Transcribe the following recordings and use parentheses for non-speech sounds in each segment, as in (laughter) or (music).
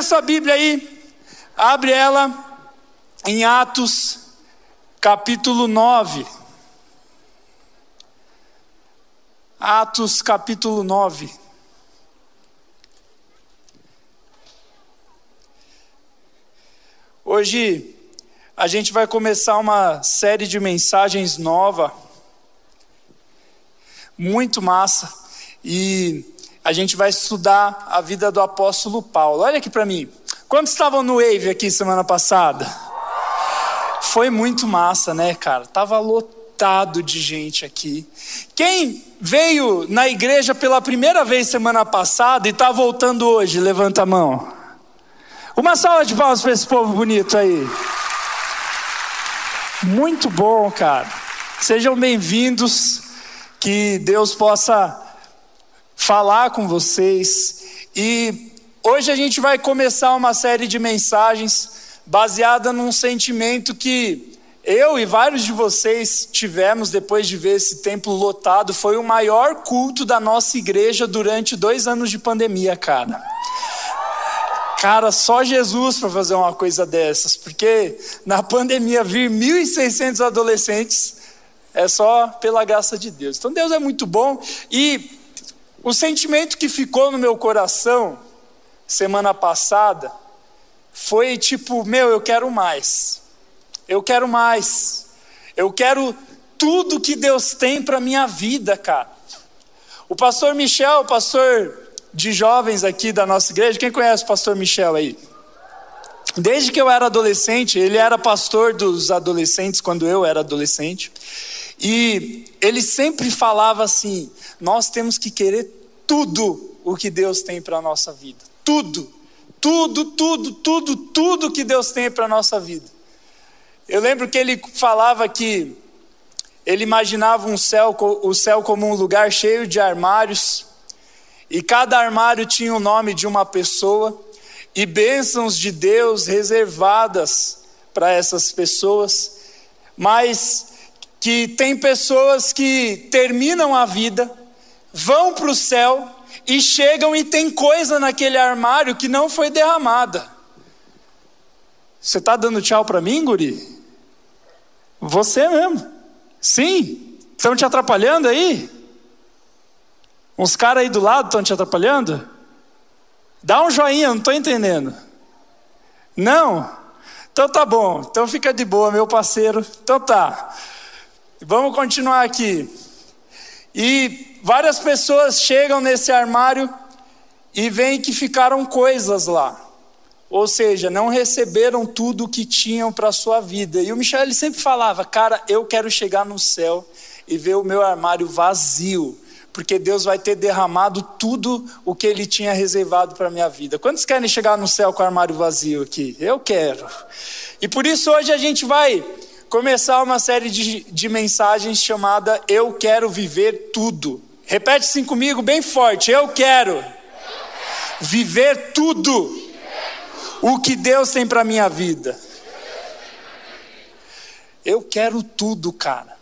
Pega sua Bíblia aí, abre ela em Atos, capítulo 9. Atos, capítulo 9. Hoje a gente vai começar uma série de mensagens nova, muito massa, e a gente vai estudar a vida do apóstolo Paulo. Olha aqui para mim. Quantos estavam no Wave aqui semana passada? Foi muito massa, né, cara? Tava lotado de gente aqui. Quem veio na igreja pela primeira vez semana passada e está voltando hoje, levanta a mão. Uma salva de palmas para esse povo bonito aí. Muito bom, cara. Sejam bem-vindos. Que Deus possa falar com vocês. E hoje a gente vai começar uma série de mensagens baseada num sentimento que eu e vários de vocês tivemos depois de ver esse templo lotado. Foi o maior culto da nossa igreja durante dois anos de pandemia, cara. Cara, só Jesus para fazer uma coisa dessas, porque na pandemia vir 1.600 adolescentes é só pela graça de Deus. Então Deus é muito bom e o sentimento que ficou no meu coração semana passada foi tipo, meu, eu quero mais. Eu quero mais. Eu quero tudo que Deus tem para minha vida, cara. O pastor Michel, pastor de jovens aqui da nossa igreja. Quem conhece o pastor Michel aí? Desde que eu era adolescente, ele era pastor dos adolescentes quando eu era adolescente. E ele sempre falava assim: nós temos que querer tudo o que Deus tem para a nossa vida. Tudo. Tudo, tudo, tudo, tudo que Deus tem para a nossa vida. Eu lembro que ele falava que ele imaginava um céu, o céu como um lugar cheio de armários, e cada armário tinha o nome de uma pessoa e bênçãos de Deus reservadas para essas pessoas, mas que tem pessoas que terminam a vida, vão para o céu e chegam e tem coisa naquele armário que não foi derramada. Você está dando tchau para mim, guri? Você mesmo. Sim. Estão te atrapalhando aí? Uns caras aí do lado estão te atrapalhando? Dá um joinha, não estou entendendo. Não? Então tá bom, então fica de boa, meu parceiro. Então tá. Vamos continuar aqui. E várias pessoas chegam nesse armário e veem que ficaram coisas lá. Ou seja, não receberam tudo o que tinham para a sua vida. E o Michel ele sempre falava: Cara, eu quero chegar no céu e ver o meu armário vazio porque Deus vai ter derramado tudo o que Ele tinha reservado para a minha vida. Quantos querem chegar no céu com o armário vazio aqui? Eu quero. E por isso hoje a gente vai começar uma série de, de mensagens chamada Eu Quero Viver Tudo. Repete assim comigo bem forte: Eu quero viver tudo o que Deus tem para minha vida. Eu quero tudo, cara.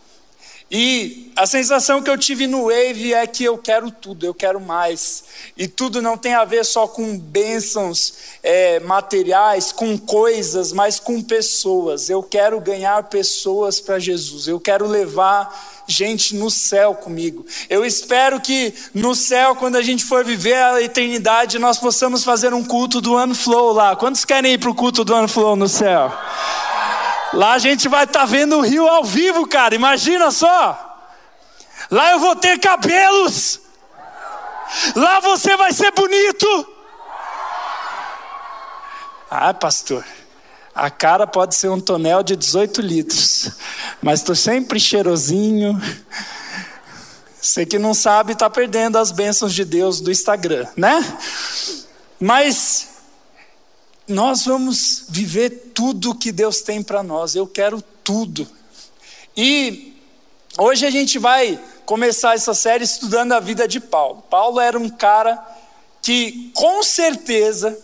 E a sensação que eu tive no Wave é que eu quero tudo, eu quero mais. E tudo não tem a ver só com bênçãos é, materiais, com coisas, mas com pessoas. Eu quero ganhar pessoas para Jesus, eu quero levar gente no céu comigo. Eu espero que no céu, quando a gente for viver a eternidade, nós possamos fazer um culto do Ano Flow lá. Quantos querem ir para o culto do Ano Flow no céu? Lá a gente vai estar tá vendo o rio ao vivo, cara. Imagina só. Lá eu vou ter cabelos. Lá você vai ser bonito. Ah, pastor. A cara pode ser um tonel de 18 litros, mas estou sempre cheirosinho. Você que não sabe está perdendo as bênçãos de Deus do Instagram, né? Mas nós vamos viver tudo que Deus tem para nós. Eu quero tudo. E hoje a gente vai começar essa série estudando a vida de Paulo. Paulo era um cara que com certeza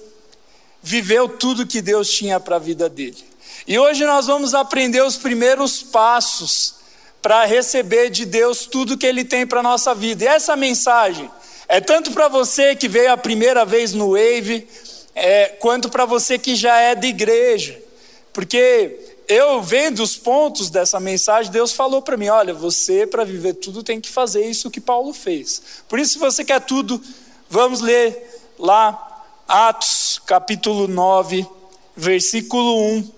viveu tudo que Deus tinha para a vida dele. E hoje nós vamos aprender os primeiros passos para receber de Deus tudo que Ele tem para a nossa vida. E essa mensagem é tanto para você que veio a primeira vez no Wave, é, quanto para você que já é da igreja. Porque eu vendo os pontos dessa mensagem, Deus falou para mim: olha, você para viver tudo tem que fazer isso que Paulo fez. Por isso, se você quer tudo, vamos ler lá Atos capítulo 9, versículo 1.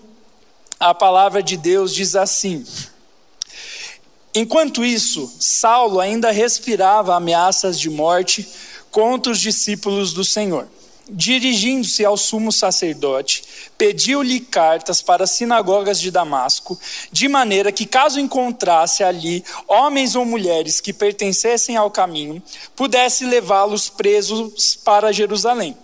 A palavra de Deus diz assim: Enquanto isso, Saulo ainda respirava ameaças de morte contra os discípulos do Senhor. Dirigindo-se ao sumo sacerdote, pediu-lhe cartas para as sinagogas de Damasco, de maneira que, caso encontrasse ali homens ou mulheres que pertencessem ao caminho, pudesse levá-los presos para Jerusalém.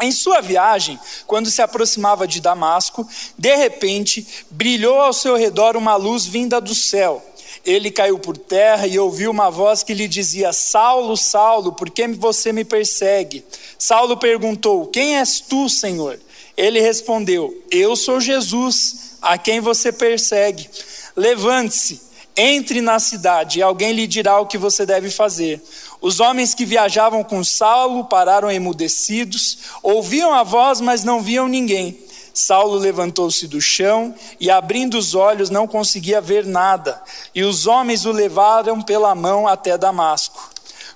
Em sua viagem, quando se aproximava de Damasco, de repente brilhou ao seu redor uma luz vinda do céu ele caiu por terra e ouviu uma voz que lhe dizia: Saulo, Saulo, por que você me persegue? Saulo perguntou: Quem és tu, Senhor? Ele respondeu: Eu sou Jesus, a quem você persegue. Levante-se, entre na cidade e alguém lhe dirá o que você deve fazer. Os homens que viajavam com Saulo pararam emudecidos, ouviam a voz, mas não viam ninguém. Saulo levantou-se do chão e, abrindo os olhos, não conseguia ver nada, e os homens o levaram pela mão até Damasco.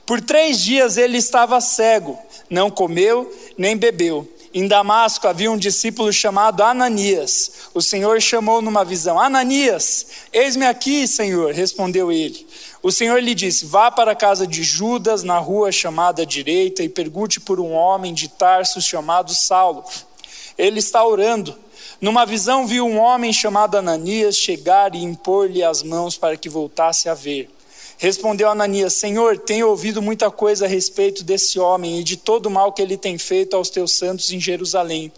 Por três dias ele estava cego, não comeu nem bebeu. Em Damasco havia um discípulo chamado Ananias. O Senhor chamou numa visão: Ananias, eis-me aqui, Senhor, respondeu ele. O Senhor lhe disse: Vá para a casa de Judas, na rua chamada direita, e pergunte por um homem de Tarso chamado Saulo ele está orando. Numa visão, viu um homem chamado Ananias chegar e impor-lhe as mãos para que voltasse a ver. Respondeu Ananias: Senhor, tenho ouvido muita coisa a respeito desse homem e de todo o mal que ele tem feito aos teus santos em Jerusalém.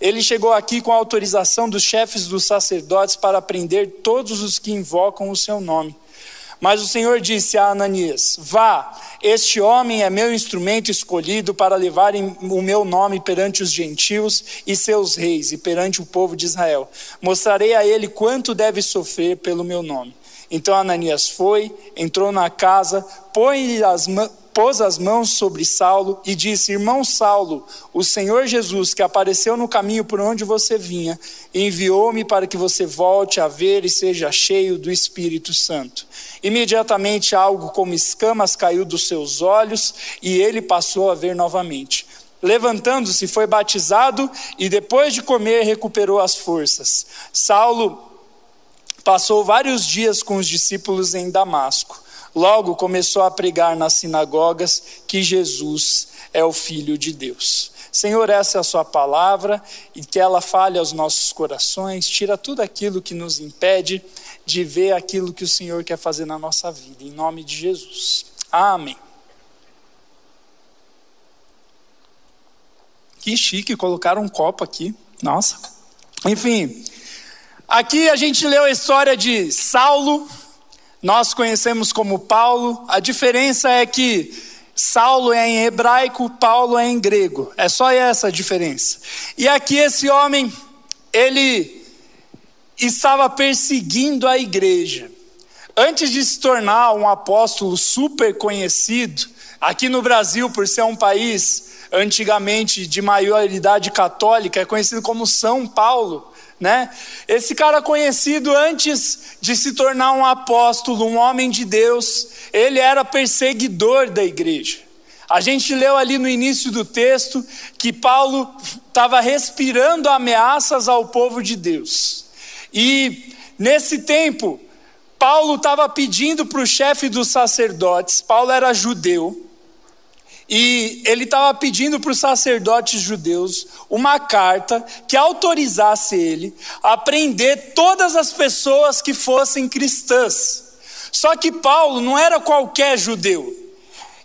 Ele chegou aqui com a autorização dos chefes dos sacerdotes para prender todos os que invocam o seu nome. Mas o Senhor disse a Ananias: Vá, este homem é meu instrumento escolhido para levar o meu nome perante os gentios e seus reis e perante o povo de Israel. Mostrarei a ele quanto deve sofrer pelo meu nome. Então Ananias foi, entrou na casa, põe as pôs as mãos sobre Saulo e disse: Irmão Saulo, o Senhor Jesus, que apareceu no caminho por onde você vinha, enviou-me para que você volte a ver e seja cheio do Espírito Santo. Imediatamente algo como escamas caiu dos seus olhos e ele passou a ver novamente. Levantando-se, foi batizado e depois de comer recuperou as forças. Saulo passou vários dias com os discípulos em Damasco. Logo começou a pregar nas sinagogas que Jesus é o Filho de Deus. Senhor, essa é a Sua palavra e que ela fale aos nossos corações, tira tudo aquilo que nos impede de ver aquilo que o Senhor quer fazer na nossa vida, em nome de Jesus. Amém. Que chique, colocaram um copo aqui. Nossa. Enfim, aqui a gente leu a história de Saulo, nós conhecemos como Paulo, a diferença é que Saulo é em hebraico, Paulo é em grego. É só essa a diferença. E aqui esse homem, ele estava perseguindo a igreja. Antes de se tornar um apóstolo super conhecido, aqui no Brasil, por ser um país antigamente de maioridade católica, é conhecido como São Paulo né? Esse cara conhecido antes de se tornar um apóstolo, um homem de Deus, ele era perseguidor da igreja. A gente leu ali no início do texto que Paulo estava respirando ameaças ao povo de Deus. E nesse tempo, Paulo estava pedindo para o chefe dos sacerdotes, Paulo era judeu, e ele estava pedindo para os sacerdotes judeus uma carta que autorizasse ele a prender todas as pessoas que fossem cristãs. Só que Paulo não era qualquer judeu.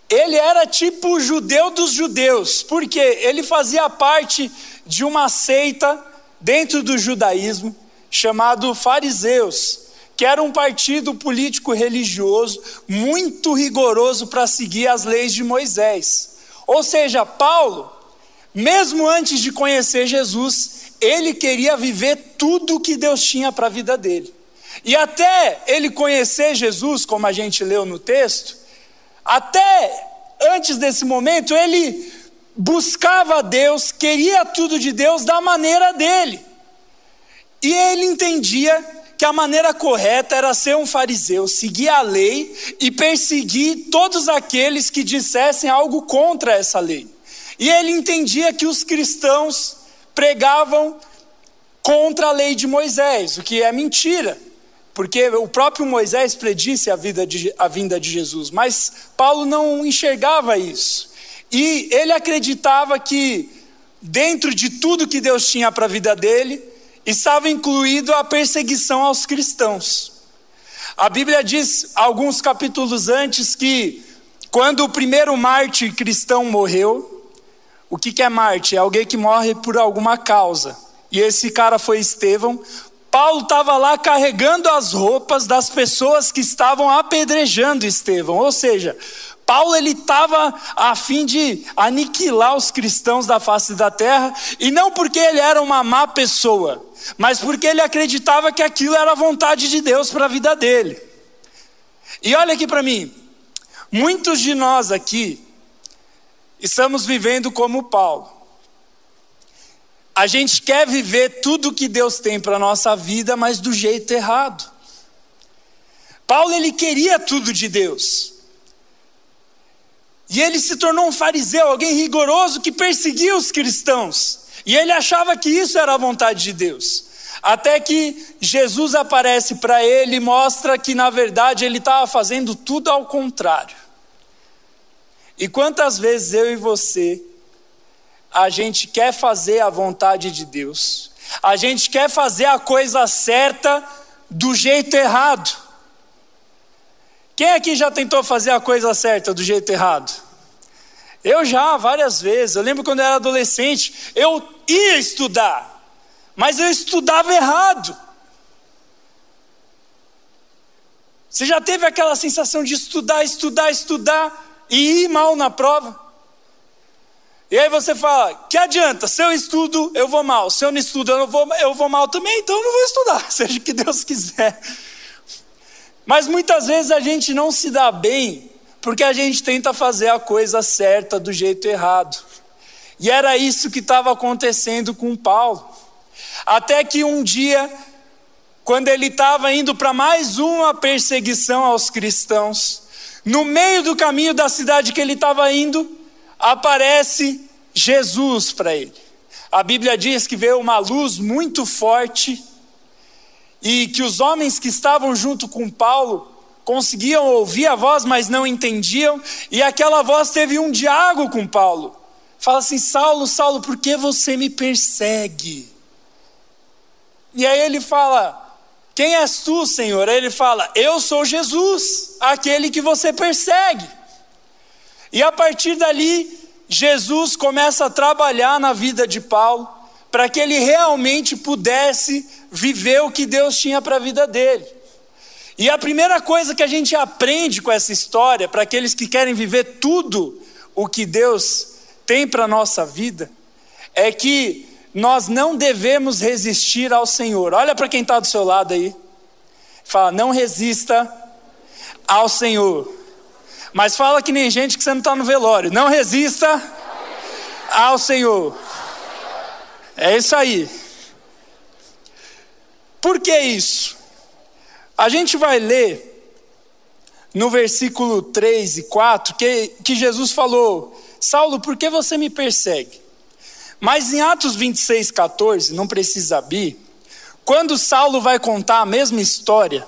Ele era tipo o judeu dos judeus, porque ele fazia parte de uma seita dentro do judaísmo chamado fariseus que era um partido político religioso muito rigoroso para seguir as leis de Moisés. Ou seja, Paulo, mesmo antes de conhecer Jesus, ele queria viver tudo o que Deus tinha para a vida dele. E até ele conhecer Jesus, como a gente leu no texto, até antes desse momento, ele buscava Deus, queria tudo de Deus da maneira dele. E ele entendia que a maneira correta era ser um fariseu, seguir a lei e perseguir todos aqueles que dissessem algo contra essa lei. E ele entendia que os cristãos pregavam contra a lei de Moisés, o que é mentira, porque o próprio Moisés predisse a, de, a vinda de Jesus, mas Paulo não enxergava isso. E ele acreditava que, dentro de tudo que Deus tinha para a vida dele, estava incluído a perseguição aos cristãos. A Bíblia diz, alguns capítulos antes, que quando o primeiro mártir cristão morreu, o que, que é mártir? É alguém que morre por alguma causa e esse cara foi Estevão. Paulo estava lá carregando as roupas das pessoas que estavam apedrejando Estevão, ou seja, Paulo ele estava a fim de aniquilar os cristãos da face da terra, e não porque ele era uma má pessoa, mas porque ele acreditava que aquilo era a vontade de Deus para a vida dele. E olha aqui para mim, muitos de nós aqui estamos vivendo como Paulo. A gente quer viver tudo que Deus tem para a nossa vida, mas do jeito errado. Paulo ele queria tudo de Deus. E ele se tornou um fariseu, alguém rigoroso que perseguia os cristãos. E ele achava que isso era a vontade de Deus. Até que Jesus aparece para ele e mostra que na verdade ele estava fazendo tudo ao contrário. E quantas vezes eu e você a gente quer fazer a vontade de Deus, a gente quer fazer a coisa certa do jeito errado. Quem aqui já tentou fazer a coisa certa do jeito errado? Eu já, várias vezes. Eu lembro quando eu era adolescente, eu ia estudar, mas eu estudava errado. Você já teve aquela sensação de estudar, estudar, estudar e ir mal na prova? E aí você fala: que adianta? Se eu estudo, eu vou mal. Se eu não estudo, eu, não vou, eu vou mal também, então eu não vou estudar, (laughs) seja o que Deus quiser. Mas muitas vezes a gente não se dá bem porque a gente tenta fazer a coisa certa do jeito errado. E era isso que estava acontecendo com Paulo. Até que um dia, quando ele estava indo para mais uma perseguição aos cristãos, no meio do caminho da cidade que ele estava indo, aparece Jesus para ele. A Bíblia diz que veio uma luz muito forte e que os homens que estavam junto com Paulo conseguiam ouvir a voz, mas não entendiam, e aquela voz teve um diálogo com Paulo. Fala assim: Saulo, Saulo, por que você me persegue? E aí ele fala: Quem és tu, Senhor? Aí ele fala: Eu sou Jesus, aquele que você persegue. E a partir dali, Jesus começa a trabalhar na vida de Paulo para que ele realmente pudesse viver o que Deus tinha para a vida dele. E a primeira coisa que a gente aprende com essa história, para aqueles que querem viver tudo o que Deus tem para a nossa vida, é que nós não devemos resistir ao Senhor. Olha para quem está do seu lado aí. Fala, não resista ao Senhor. Mas fala que nem gente que você não está no velório. Não resista ao Senhor. É isso aí. Por que isso? A gente vai ler no versículo 3 e 4 que, que Jesus falou: Saulo, por que você me persegue? Mas em Atos 26, 14, não precisa abrir, quando Saulo vai contar a mesma história,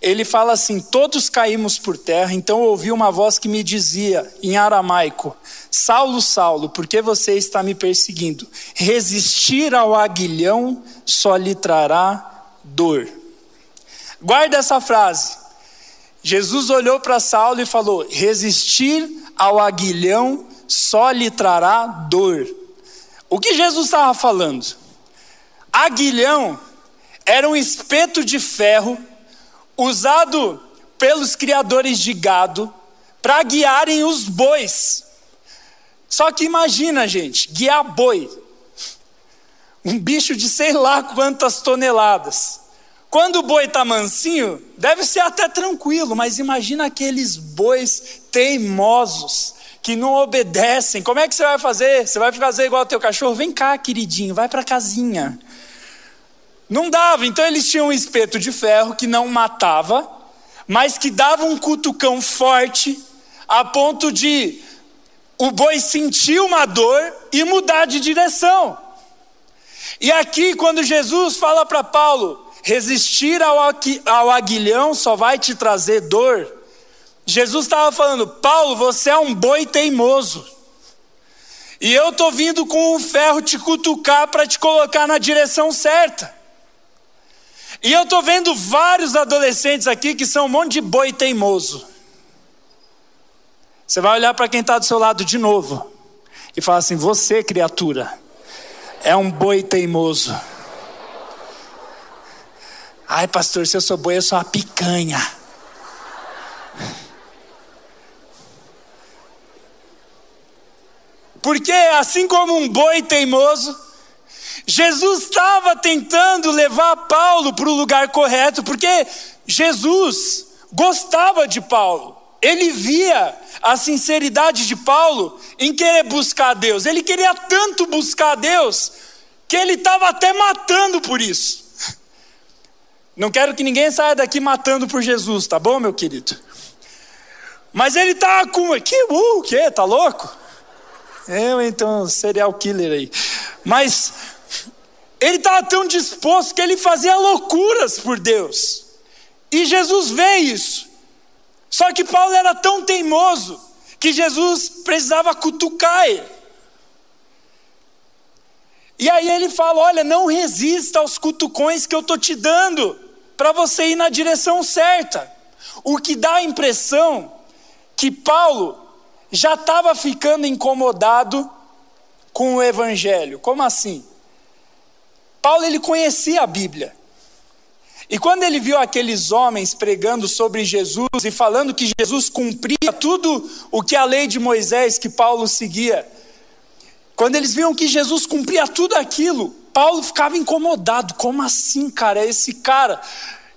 ele fala assim: Todos caímos por terra, então ouvi uma voz que me dizia, em aramaico: Saulo, Saulo, por que você está me perseguindo? Resistir ao aguilhão só lhe trará dor. Guarda essa frase. Jesus olhou para Saulo e falou: Resistir ao aguilhão só lhe trará dor. O que Jesus estava falando? Aguilhão era um espeto de ferro usado pelos criadores de gado para guiarem os bois. Só que imagina, gente, guiar boi. Um bicho de sei lá quantas toneladas. Quando o boi está mansinho, deve ser até tranquilo, mas imagina aqueles bois teimosos que não obedecem. Como é que você vai fazer? Você vai fazer igual ao teu cachorro? Vem cá, queridinho, vai para casinha. Não dava. Então eles tinham um espeto de ferro que não matava, mas que dava um cutucão forte a ponto de o boi sentir uma dor e mudar de direção. E aqui, quando Jesus fala para Paulo, resistir ao aguilhão só vai te trazer dor. Jesus estava falando, Paulo, você é um boi teimoso. E eu estou vindo com o ferro te cutucar para te colocar na direção certa. E eu estou vendo vários adolescentes aqui que são um monte de boi teimoso. Você vai olhar para quem está do seu lado de novo e falar assim: Você, criatura, é um boi teimoso. Ai, pastor, se eu sou boi, eu sou uma picanha. Porque assim como um boi teimoso, Jesus estava tentando levar Paulo para o lugar correto, porque Jesus gostava de Paulo. Ele via a sinceridade de Paulo em querer buscar Deus. Ele queria tanto buscar Deus que ele estava até matando por isso. Não quero que ninguém saia daqui matando por Jesus, tá bom, meu querido? Mas ele tá com que uh, que tá louco? Eu então serial killer aí. Mas ele estava tão disposto que ele fazia loucuras por Deus. E Jesus vê isso. Só que Paulo era tão teimoso que Jesus precisava cutucar ele. E aí ele fala: Olha, não resista aos cutucões que eu estou te dando, para você ir na direção certa. O que dá a impressão que Paulo já estava ficando incomodado com o evangelho. Como assim? Paulo ele conhecia a Bíblia. E quando ele viu aqueles homens pregando sobre Jesus e falando que Jesus cumpria tudo o que a lei de Moisés que Paulo seguia, quando eles viam que Jesus cumpria tudo aquilo, Paulo ficava incomodado. Como assim, cara? É esse cara.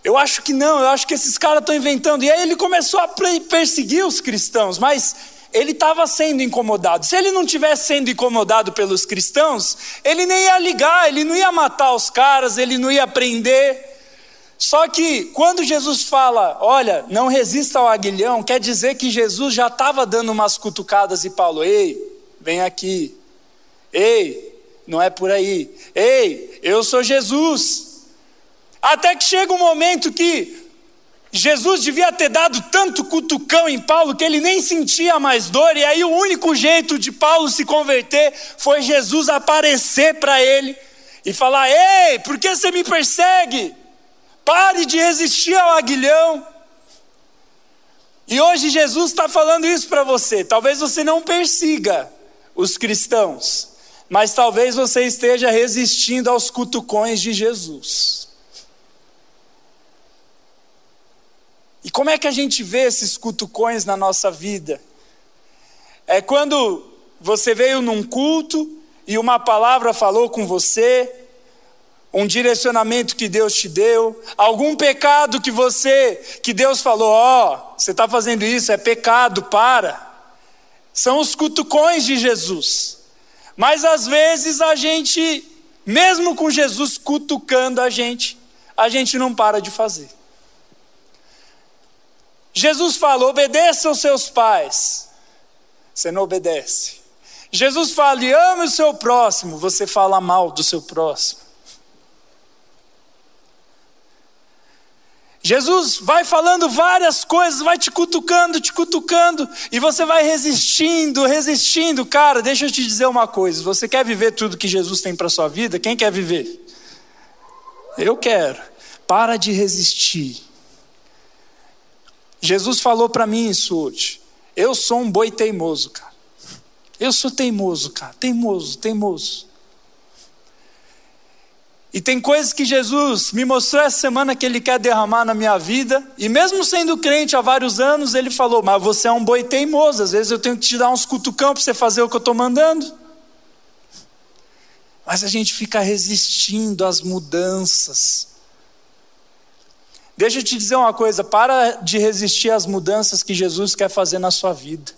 Eu acho que não, eu acho que esses caras estão inventando. E aí ele começou a perseguir os cristãos, mas ele estava sendo incomodado. Se ele não tivesse sendo incomodado pelos cristãos, ele nem ia ligar, ele não ia matar os caras, ele não ia prender. Só que quando Jesus fala, olha, não resista ao aguilhão, quer dizer que Jesus já estava dando umas cutucadas e Paulo, ei, vem aqui. Ei, não é por aí. Ei, eu sou Jesus. Até que chega um momento que Jesus devia ter dado tanto cutucão em Paulo que ele nem sentia mais dor, e aí o único jeito de Paulo se converter foi Jesus aparecer para ele e falar: Ei, por que você me persegue? Pare de resistir ao aguilhão. E hoje Jesus está falando isso para você. Talvez você não persiga os cristãos, mas talvez você esteja resistindo aos cutucões de Jesus. E como é que a gente vê esses cutucões na nossa vida? É quando você veio num culto e uma palavra falou com você, um direcionamento que Deus te deu, algum pecado que você, que Deus falou, ó, oh, você está fazendo isso, é pecado, para. São os cutucões de Jesus. Mas às vezes a gente, mesmo com Jesus cutucando a gente, a gente não para de fazer. Jesus fala: obedeça aos seus pais. Você não obedece. Jesus fala: ame o seu próximo. Você fala mal do seu próximo. Jesus vai falando várias coisas, vai te cutucando, te cutucando, e você vai resistindo, resistindo. Cara, deixa eu te dizer uma coisa: você quer viver tudo que Jesus tem para sua vida? Quem quer viver? Eu quero. Para de resistir. Jesus falou para mim isso hoje. Eu sou um boi teimoso, cara. Eu sou teimoso, cara. Teimoso, teimoso. E tem coisas que Jesus me mostrou essa semana que Ele quer derramar na minha vida, e mesmo sendo crente há vários anos, Ele falou: Mas você é um boi teimoso, às vezes eu tenho que te dar uns cutucão para você fazer o que eu estou mandando. Mas a gente fica resistindo às mudanças. Deixa eu te dizer uma coisa: para de resistir às mudanças que Jesus quer fazer na sua vida.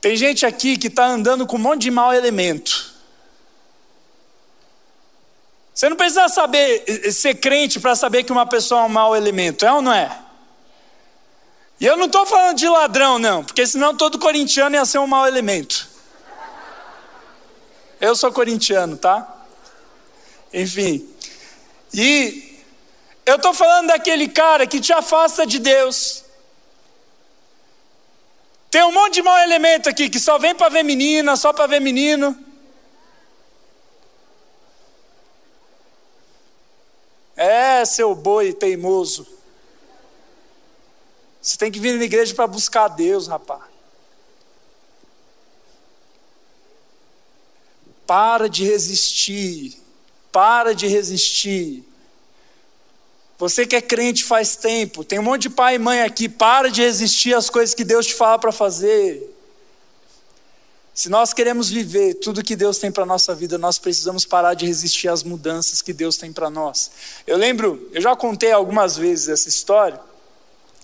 Tem gente aqui que está andando com um monte de mau elemento. Você não precisa saber eh, ser crente para saber que uma pessoa é um mau elemento, é ou não é? E eu não estou falando de ladrão, não, porque senão todo corintiano ia ser um mau elemento. Eu sou corintiano, tá? Enfim. E eu estou falando daquele cara que te afasta de Deus. Tem um monte de mau elemento aqui que só vem para ver menina, só para ver menino. É, seu boi teimoso. Você tem que vir na igreja para buscar Deus, rapaz. Para de resistir. Para de resistir. Você que é crente faz tempo, tem um monte de pai e mãe aqui, para de resistir às coisas que Deus te fala para fazer. Se nós queremos viver tudo que Deus tem para a nossa vida, nós precisamos parar de resistir às mudanças que Deus tem para nós. Eu lembro, eu já contei algumas vezes essa história.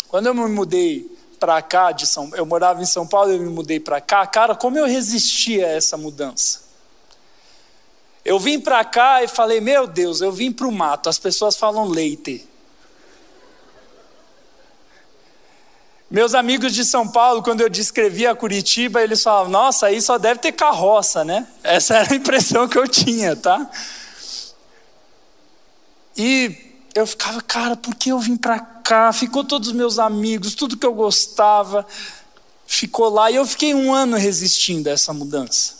Quando eu me mudei para cá de São, eu morava em São Paulo, eu me mudei para cá, cara, como eu resistia a essa mudança? Eu vim para cá e falei, meu Deus, eu vim para o mato, as pessoas falam leite. Meus amigos de São Paulo, quando eu descrevia Curitiba, eles falavam: Nossa, aí só deve ter carroça, né? Essa era a impressão que eu tinha, tá? E eu ficava, cara, por que eu vim para cá? Ficou todos os meus amigos, tudo que eu gostava, ficou lá. E eu fiquei um ano resistindo a essa mudança.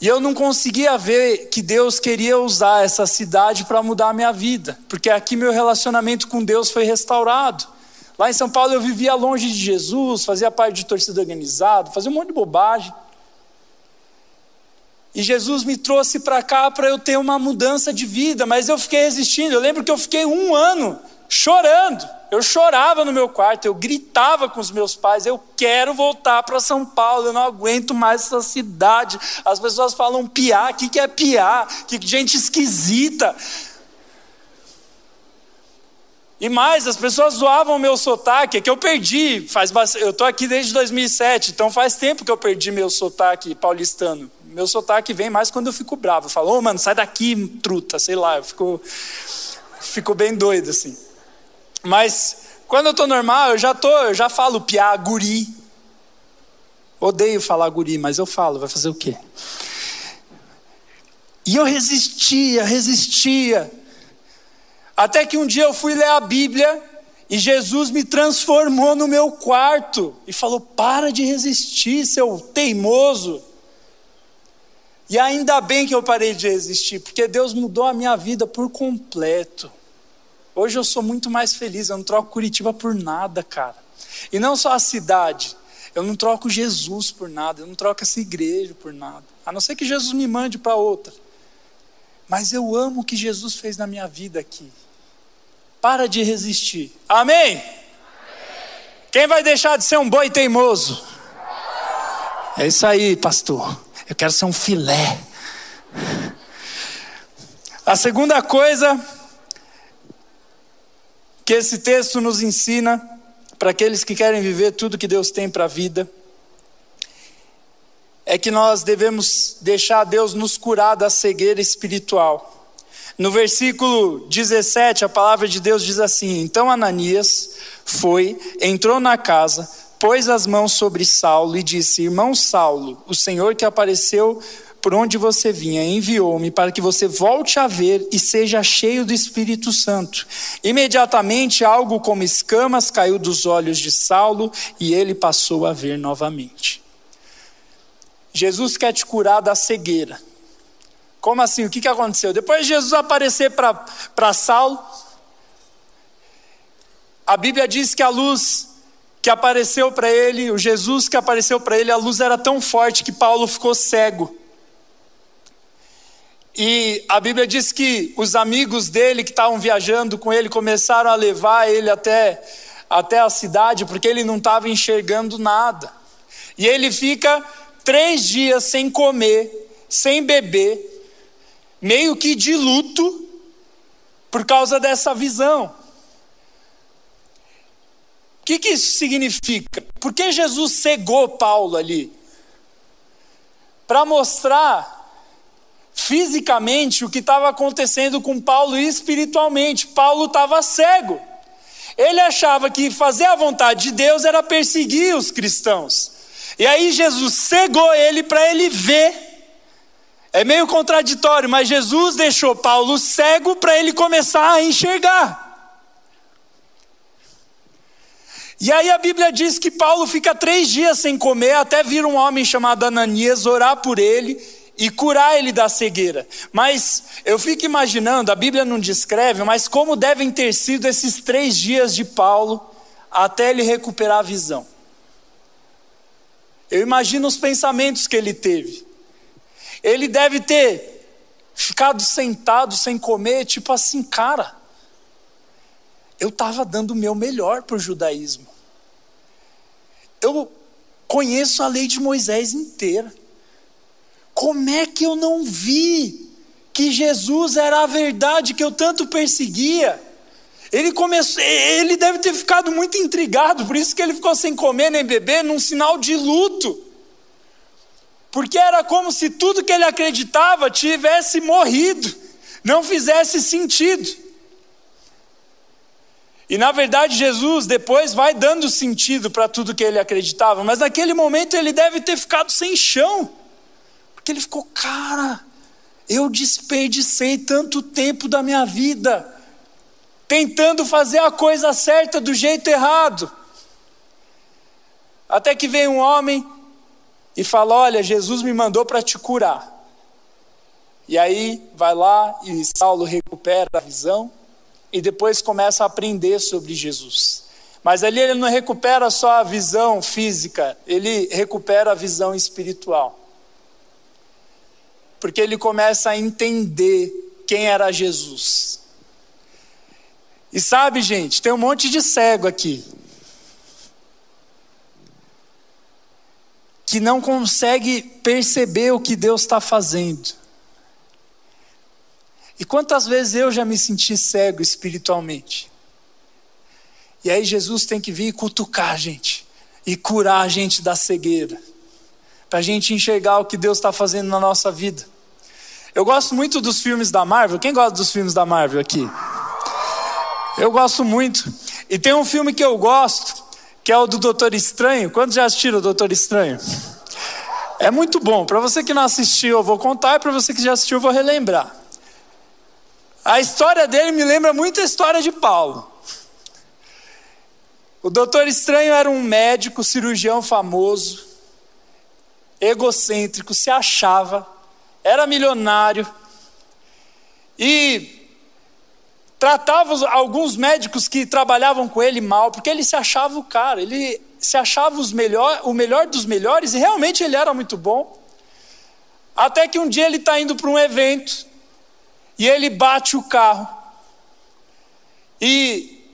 E eu não conseguia ver que Deus queria usar essa cidade para mudar a minha vida, porque aqui meu relacionamento com Deus foi restaurado. Lá em São Paulo eu vivia longe de Jesus, fazia parte de torcida organizada, fazia um monte de bobagem. E Jesus me trouxe para cá para eu ter uma mudança de vida, mas eu fiquei resistindo. Eu lembro que eu fiquei um ano chorando. Eu chorava no meu quarto, eu gritava com os meus pais: eu quero voltar para São Paulo, eu não aguento mais essa cidade. As pessoas falam piá, o que, que é piá? Que gente esquisita. E mais, as pessoas zoavam o meu sotaque, é que eu perdi. Faz Eu estou aqui desde 2007, então faz tempo que eu perdi meu sotaque paulistano. Meu sotaque vem mais quando eu fico bravo. Eu falo, ô oh, mano, sai daqui, truta, sei lá. Eu fico, fico bem doido assim. Mas quando eu estou normal, eu já tô, eu já falo piá, guri. Odeio falar guri, mas eu falo, vai fazer o quê? E eu resistia, resistia. Até que um dia eu fui ler a Bíblia e Jesus me transformou no meu quarto e falou: para de resistir, seu teimoso. E ainda bem que eu parei de resistir, porque Deus mudou a minha vida por completo. Hoje eu sou muito mais feliz, eu não troco Curitiba por nada, cara. E não só a cidade, eu não troco Jesus por nada, eu não troco essa igreja por nada. A não ser que Jesus me mande para outra. Mas eu amo o que Jesus fez na minha vida aqui. Para de resistir. Amém? Quem vai deixar de ser um boi teimoso? É isso aí, pastor. Eu quero ser um filé. A segunda coisa que esse texto nos ensina para aqueles que querem viver tudo que Deus tem para a vida é que nós devemos deixar Deus nos curar da cegueira espiritual. No versículo 17, a palavra de Deus diz assim: Então Ananias foi, entrou na casa, pôs as mãos sobre Saulo e disse: Irmão Saulo, o Senhor que apareceu por onde você vinha enviou-me para que você volte a ver e seja cheio do Espírito Santo. Imediatamente algo como escamas caiu dos olhos de Saulo e ele passou a ver novamente. Jesus quer te curar da cegueira. Como assim? O que, que aconteceu? Depois de Jesus aparecer para Saulo, a Bíblia diz que a luz que apareceu para ele, o Jesus que apareceu para ele, a luz era tão forte que Paulo ficou cego. E a Bíblia diz que os amigos dele que estavam viajando com ele começaram a levar ele até, até a cidade, porque ele não estava enxergando nada. E ele fica três dias sem comer, sem beber, meio que de luto por causa dessa visão. O que, que isso significa? Por que Jesus cegou Paulo ali? para mostrar fisicamente o que estava acontecendo com Paulo espiritualmente. Paulo estava cego. Ele achava que fazer a vontade de Deus era perseguir os cristãos. E aí Jesus cegou ele para ele ver. É meio contraditório, mas Jesus deixou Paulo cego para ele começar a enxergar. E aí a Bíblia diz que Paulo fica três dias sem comer, até vir um homem chamado Ananias orar por ele e curar ele da cegueira. Mas eu fico imaginando, a Bíblia não descreve, mas como devem ter sido esses três dias de Paulo até ele recuperar a visão. Eu imagino os pensamentos que ele teve. Ele deve ter ficado sentado sem comer, tipo assim, cara, eu estava dando o meu melhor para o judaísmo. Eu conheço a lei de Moisés inteira. Como é que eu não vi que Jesus era a verdade que eu tanto perseguia? Ele começou, ele deve ter ficado muito intrigado, por isso que ele ficou sem comer nem beber, num sinal de luto. Porque era como se tudo que ele acreditava tivesse morrido, não fizesse sentido. E na verdade, Jesus depois vai dando sentido para tudo que ele acreditava, mas naquele momento ele deve ter ficado sem chão, porque ele ficou, cara, eu desperdicei tanto tempo da minha vida, tentando fazer a coisa certa do jeito errado. Até que vem um homem e fala: Olha, Jesus me mandou para te curar. E aí vai lá e Saulo recupera a visão e depois começa a aprender sobre Jesus. Mas ali ele não recupera só a visão física, ele recupera a visão espiritual. Porque ele começa a entender quem era Jesus. E sabe, gente, tem um monte de cego aqui. Que não consegue perceber o que Deus está fazendo. E quantas vezes eu já me senti cego espiritualmente? E aí Jesus tem que vir e cutucar a gente e curar a gente da cegueira, para a gente enxergar o que Deus está fazendo na nossa vida. Eu gosto muito dos filmes da Marvel. Quem gosta dos filmes da Marvel aqui? Eu gosto muito. E tem um filme que eu gosto, que é o do Doutor Estranho. Quantos já assistiram o Doutor Estranho? É muito bom. Para você que não assistiu, eu vou contar, e para você que já assistiu, eu vou relembrar. A história dele me lembra muito a história de Paulo. O Doutor Estranho era um médico, cirurgião famoso, egocêntrico, se achava, era milionário e tratava alguns médicos que trabalhavam com ele mal, porque ele se achava o cara, ele se achava os melhor, o melhor dos melhores e realmente ele era muito bom. Até que um dia ele está indo para um evento e ele bate o carro. E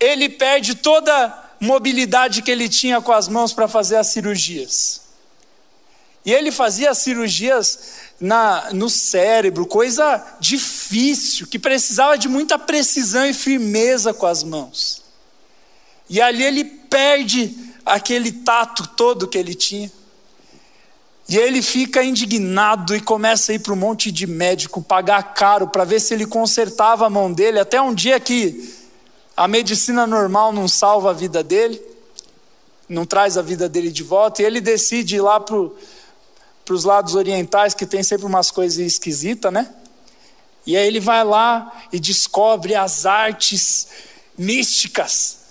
ele perde toda a mobilidade que ele tinha com as mãos para fazer as cirurgias. E ele fazia as cirurgias na, no cérebro, coisa difícil, que precisava de muita precisão e firmeza com as mãos. E ali ele perde aquele tato todo que ele tinha. E ele fica indignado e começa a ir para um monte de médico, pagar caro para ver se ele consertava a mão dele, até um dia que a medicina normal não salva a vida dele, não traz a vida dele de volta, e ele decide ir lá para os lados orientais, que tem sempre umas coisas esquisitas, né? E aí ele vai lá e descobre as artes místicas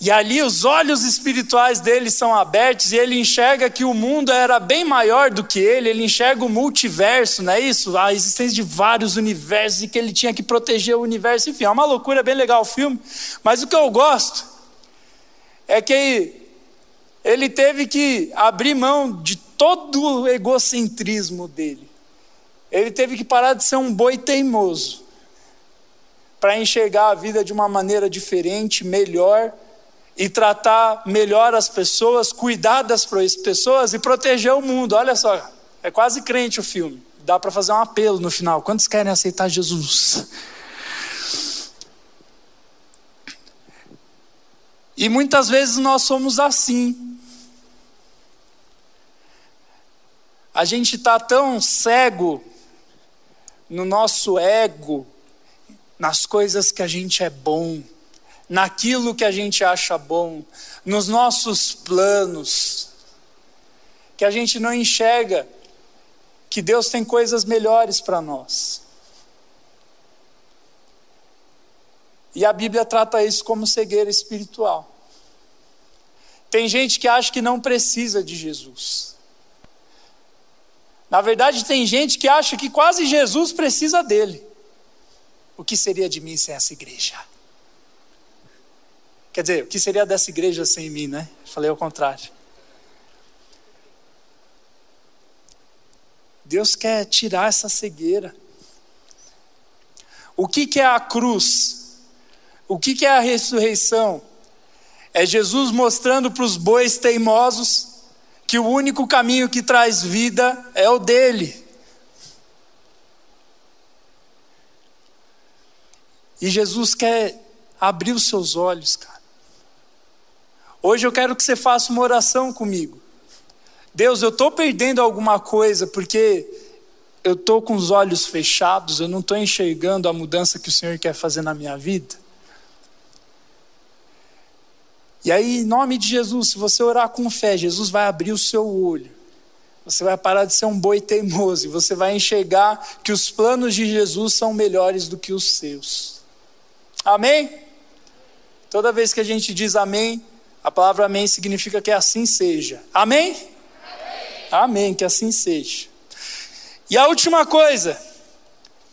e ali os olhos espirituais dele são abertos e ele enxerga que o mundo era bem maior do que ele, ele enxerga o multiverso, não é isso? A existência de vários universos e que ele tinha que proteger o universo. Enfim, é uma loucura, bem legal o filme. Mas o que eu gosto é que ele teve que abrir mão de todo o egocentrismo dele. Ele teve que parar de ser um boi teimoso para enxergar a vida de uma maneira diferente, melhor e tratar melhor as pessoas, cuidar das pessoas e proteger o mundo. Olha só, é quase crente o filme. Dá para fazer um apelo no final. Quantos querem aceitar Jesus? E muitas vezes nós somos assim. A gente está tão cego no nosso ego, nas coisas que a gente é bom, naquilo que a gente acha bom, nos nossos planos, que a gente não enxerga que Deus tem coisas melhores para nós. E a Bíblia trata isso como cegueira espiritual. Tem gente que acha que não precisa de Jesus. Na verdade, tem gente que acha que quase Jesus precisa dele. O que seria de mim sem essa igreja? Quer dizer, o que seria dessa igreja sem mim, né? Falei ao contrário. Deus quer tirar essa cegueira. O que, que é a cruz? O que, que é a ressurreição? É Jesus mostrando para os bois teimosos que o único caminho que traz vida é o dele. E Jesus quer abrir os seus olhos, cara. Hoje eu quero que você faça uma oração comigo. Deus, eu estou perdendo alguma coisa porque eu estou com os olhos fechados, eu não estou enxergando a mudança que o Senhor quer fazer na minha vida. E aí, em nome de Jesus, se você orar com fé, Jesus vai abrir o seu olho. Você vai parar de ser um boi teimoso e você vai enxergar que os planos de Jesus são melhores do que os seus. Amém? Toda vez que a gente diz amém, a palavra amém significa que assim seja. Amém? Amém, amém que assim seja. E a última coisa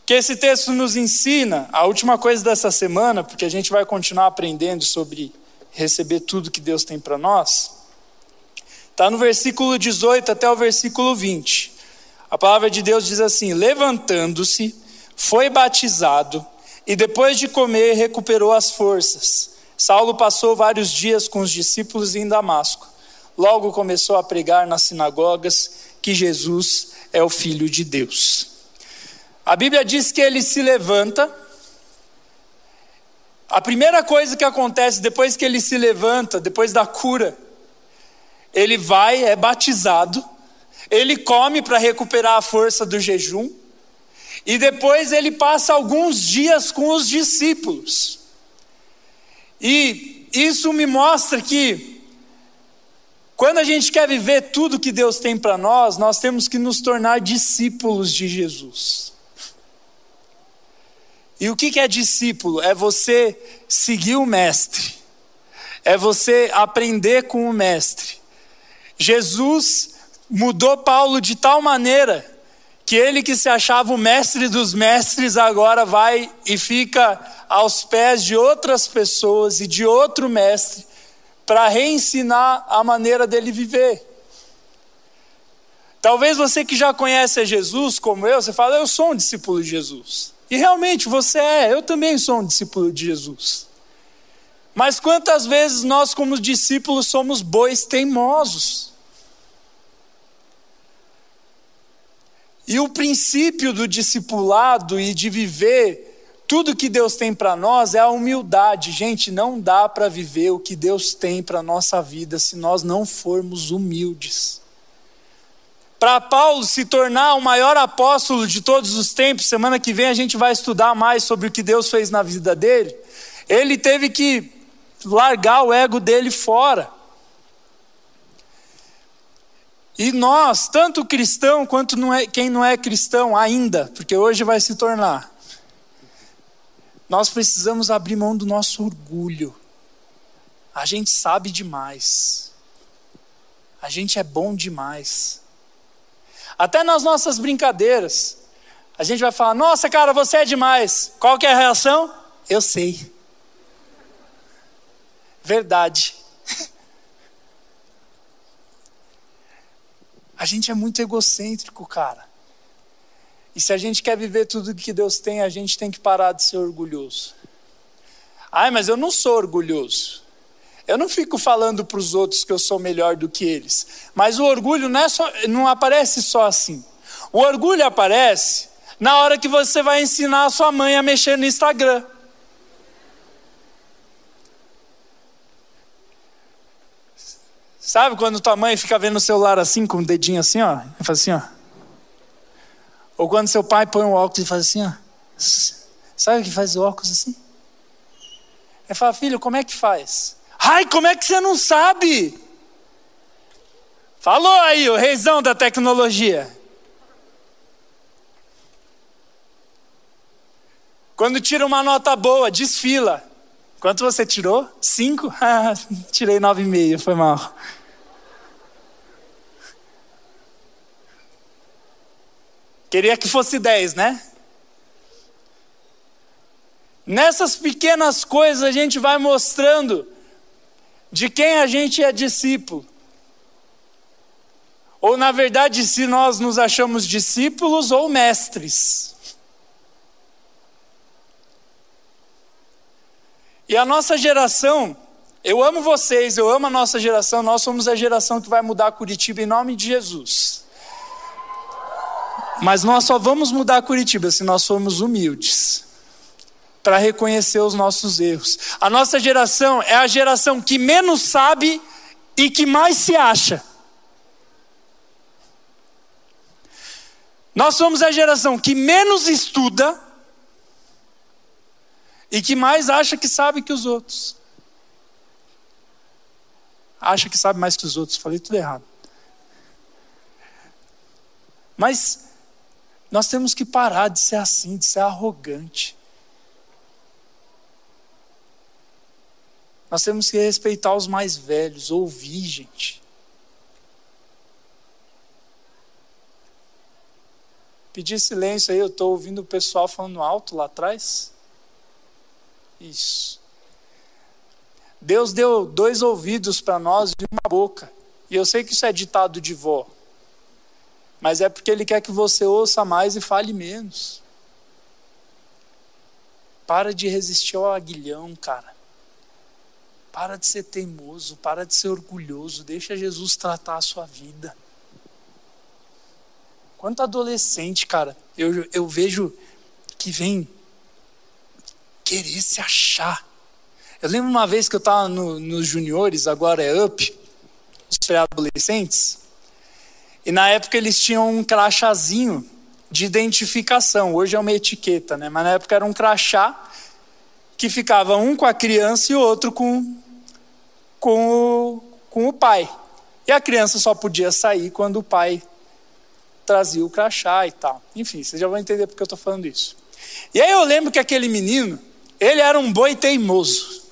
que esse texto nos ensina, a última coisa dessa semana, porque a gente vai continuar aprendendo sobre receber tudo que Deus tem para nós, está no versículo 18 até o versículo 20. A palavra de Deus diz assim: Levantando-se, foi batizado e depois de comer recuperou as forças. Saulo passou vários dias com os discípulos em Damasco. Logo começou a pregar nas sinagogas que Jesus é o Filho de Deus. A Bíblia diz que ele se levanta a primeira coisa que acontece depois que ele se levanta, depois da cura, ele vai, é batizado, ele come para recuperar a força do jejum, e depois ele passa alguns dias com os discípulos. E isso me mostra que, quando a gente quer viver tudo que Deus tem para nós, nós temos que nos tornar discípulos de Jesus. E o que é discípulo? É você seguir o Mestre, é você aprender com o Mestre. Jesus mudou Paulo de tal maneira que ele que se achava o mestre dos mestres agora vai e fica aos pés de outras pessoas e de outro mestre para reensinar a maneira dele viver. Talvez você que já conhece a Jesus como eu, você fala, eu sou um discípulo de Jesus. E realmente você é, eu também sou um discípulo de Jesus. Mas quantas vezes nós, como discípulos, somos bois teimosos? E o princípio do discipulado e de viver tudo que Deus tem para nós é a humildade. Gente, não dá para viver o que Deus tem para nossa vida se nós não formos humildes para Paulo se tornar o maior apóstolo de todos os tempos, semana que vem a gente vai estudar mais sobre o que Deus fez na vida dele. Ele teve que largar o ego dele fora. E nós, tanto cristão quanto não é, quem não é cristão ainda, porque hoje vai se tornar, nós precisamos abrir mão do nosso orgulho. A gente sabe demais. A gente é bom demais. Até nas nossas brincadeiras. A gente vai falar: "Nossa, cara, você é demais". Qual que é a reação? Eu sei. Verdade. (laughs) A gente é muito egocêntrico, cara. E se a gente quer viver tudo que Deus tem, a gente tem que parar de ser orgulhoso. Ai, mas eu não sou orgulhoso. Eu não fico falando para os outros que eu sou melhor do que eles. Mas o orgulho não, é só, não aparece só assim. O orgulho aparece na hora que você vai ensinar a sua mãe a mexer no Instagram. Sabe quando tua mãe fica vendo o celular assim, com o dedinho assim, ó? E fala assim, ó. Ou quando seu pai põe um óculos e faz assim, ó. Sabe o que faz o óculos assim? Ele fala, filho, como é que faz? Ai, como é que você não sabe? Falou aí, o reizão da tecnologia. Quando tira uma nota boa, desfila. Quanto você tirou? Cinco? (laughs) Ah, tirei nove e meio, foi mal. Queria que fosse dez, né? Nessas pequenas coisas a gente vai mostrando de quem a gente é discípulo. Ou, na verdade, se nós nos achamos discípulos ou mestres. E a nossa geração, eu amo vocês, eu amo a nossa geração, nós somos a geração que vai mudar Curitiba em nome de Jesus. Mas nós só vamos mudar Curitiba se nós formos humildes para reconhecer os nossos erros. A nossa geração é a geração que menos sabe e que mais se acha. Nós somos a geração que menos estuda e que mais acha que sabe que os outros. Acha que sabe mais que os outros. Falei tudo errado. Mas nós temos que parar de ser assim, de ser arrogante. Nós temos que respeitar os mais velhos, ouvir, gente. Pedir silêncio aí, eu estou ouvindo o pessoal falando alto lá atrás. Isso. Deus deu dois ouvidos para nós e uma boca. E eu sei que isso é ditado de vó. Mas é porque Ele quer que você ouça mais e fale menos. Para de resistir ao aguilhão, cara. Para de ser teimoso, para de ser orgulhoso. Deixa Jesus tratar a sua vida. Quanto adolescente, cara, eu, eu vejo que vem querer se achar. Eu lembro uma vez que eu estava no, nos juniores, agora é up, os pré-adolescentes, e na época eles tinham um crachazinho de identificação. Hoje é uma etiqueta, né? Mas na época era um crachá que ficava um com a criança e o outro com, com, o, com o pai. E a criança só podia sair quando o pai trazia o crachá e tal. Enfim, vocês já vão entender porque eu estou falando isso. E aí eu lembro que aquele menino, ele era um boi teimoso.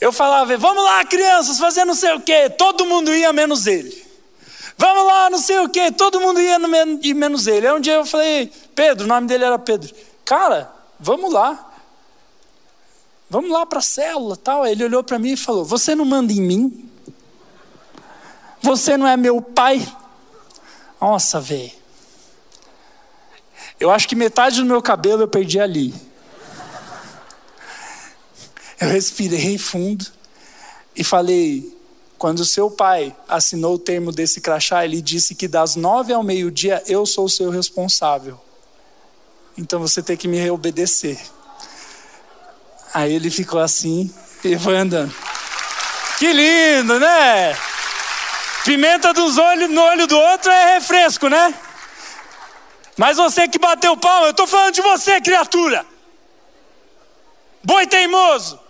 Eu falava, vamos lá, crianças, fazer não sei o quê. Todo mundo ia, menos ele. Vamos lá, não sei o quê. Todo mundo ia, menos ele. Aí um dia eu falei, Pedro, o nome dele era Pedro. Cara, vamos lá. Vamos lá para a célula tal. Ele olhou para mim e falou: Você não manda em mim? Você não é meu pai? Nossa, velho. Eu acho que metade do meu cabelo eu perdi ali. Eu respirei fundo e falei: quando seu pai assinou o termo desse crachá, ele disse que das nove ao meio-dia eu sou o seu responsável. Então você tem que me obedecer. Aí ele ficou assim e foi andando. Que lindo, né? Pimenta dos olhos no olho do outro é refresco, né? Mas você que bateu palma, eu estou falando de você, criatura. Boi teimoso.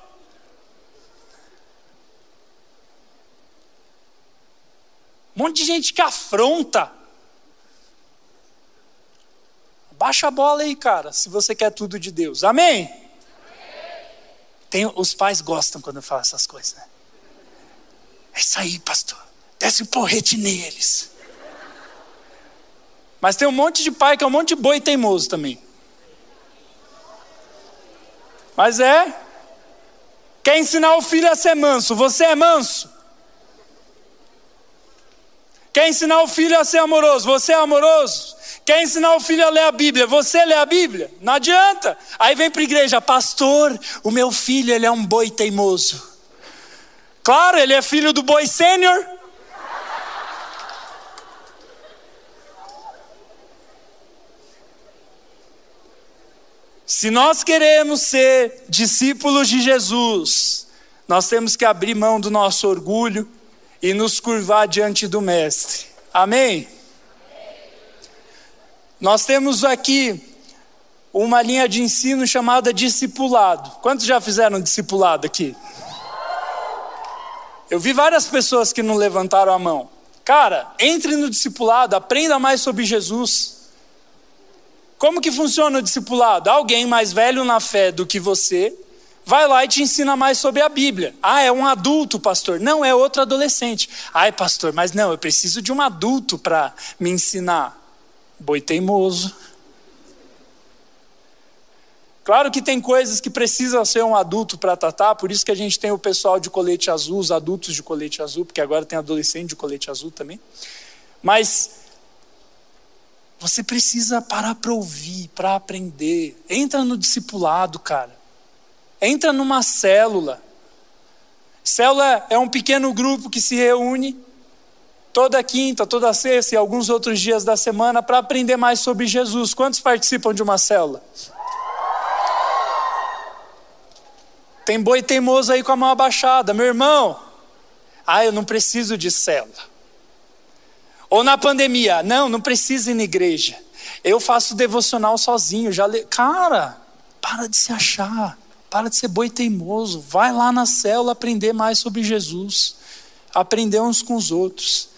Um monte de gente que afronta. Baixa a bola aí, cara, se você quer tudo de Deus. Amém? Tem, os pais gostam quando eu falo essas coisas. Né? É isso aí, pastor. Desce o um porrete neles. Mas tem um monte de pai que é um monte de boi teimoso também. Mas é. Quer ensinar o filho a ser manso? Você é manso? Quer ensinar o filho a ser amoroso? Você é amoroso? Quer ensinar o filho a ler a Bíblia? Você lê a Bíblia? Não adianta. Aí vem para a igreja, pastor, o meu filho ele é um boi teimoso. Claro, ele é filho do boi sênior. Se nós queremos ser discípulos de Jesus, nós temos que abrir mão do nosso orgulho e nos curvar diante do Mestre. Amém? Nós temos aqui uma linha de ensino chamada discipulado. Quantos já fizeram discipulado aqui? Eu vi várias pessoas que não levantaram a mão. Cara, entre no discipulado, aprenda mais sobre Jesus. Como que funciona o discipulado? Alguém mais velho na fé do que você vai lá e te ensina mais sobre a Bíblia. Ah, é um adulto, pastor. Não, é outro adolescente. Ai, pastor, mas não, eu preciso de um adulto para me ensinar. Boi teimoso. Claro que tem coisas que precisam ser um adulto para tratar, por isso que a gente tem o pessoal de colete azul, os adultos de colete azul, porque agora tem adolescente de colete azul também. Mas você precisa parar para ouvir, para aprender. Entra no discipulado, cara. Entra numa célula. Célula é um pequeno grupo que se reúne toda quinta, toda sexta e alguns outros dias da semana para aprender mais sobre Jesus. Quantos participam de uma célula? Tem boi teimoso aí com a mão abaixada, meu irmão. Ah, eu não preciso de célula. Ou na pandemia, não, não precisa ir na igreja. Eu faço devocional sozinho, já le... Cara, para de se achar, para de ser boi teimoso, vai lá na célula aprender mais sobre Jesus, aprender uns com os outros.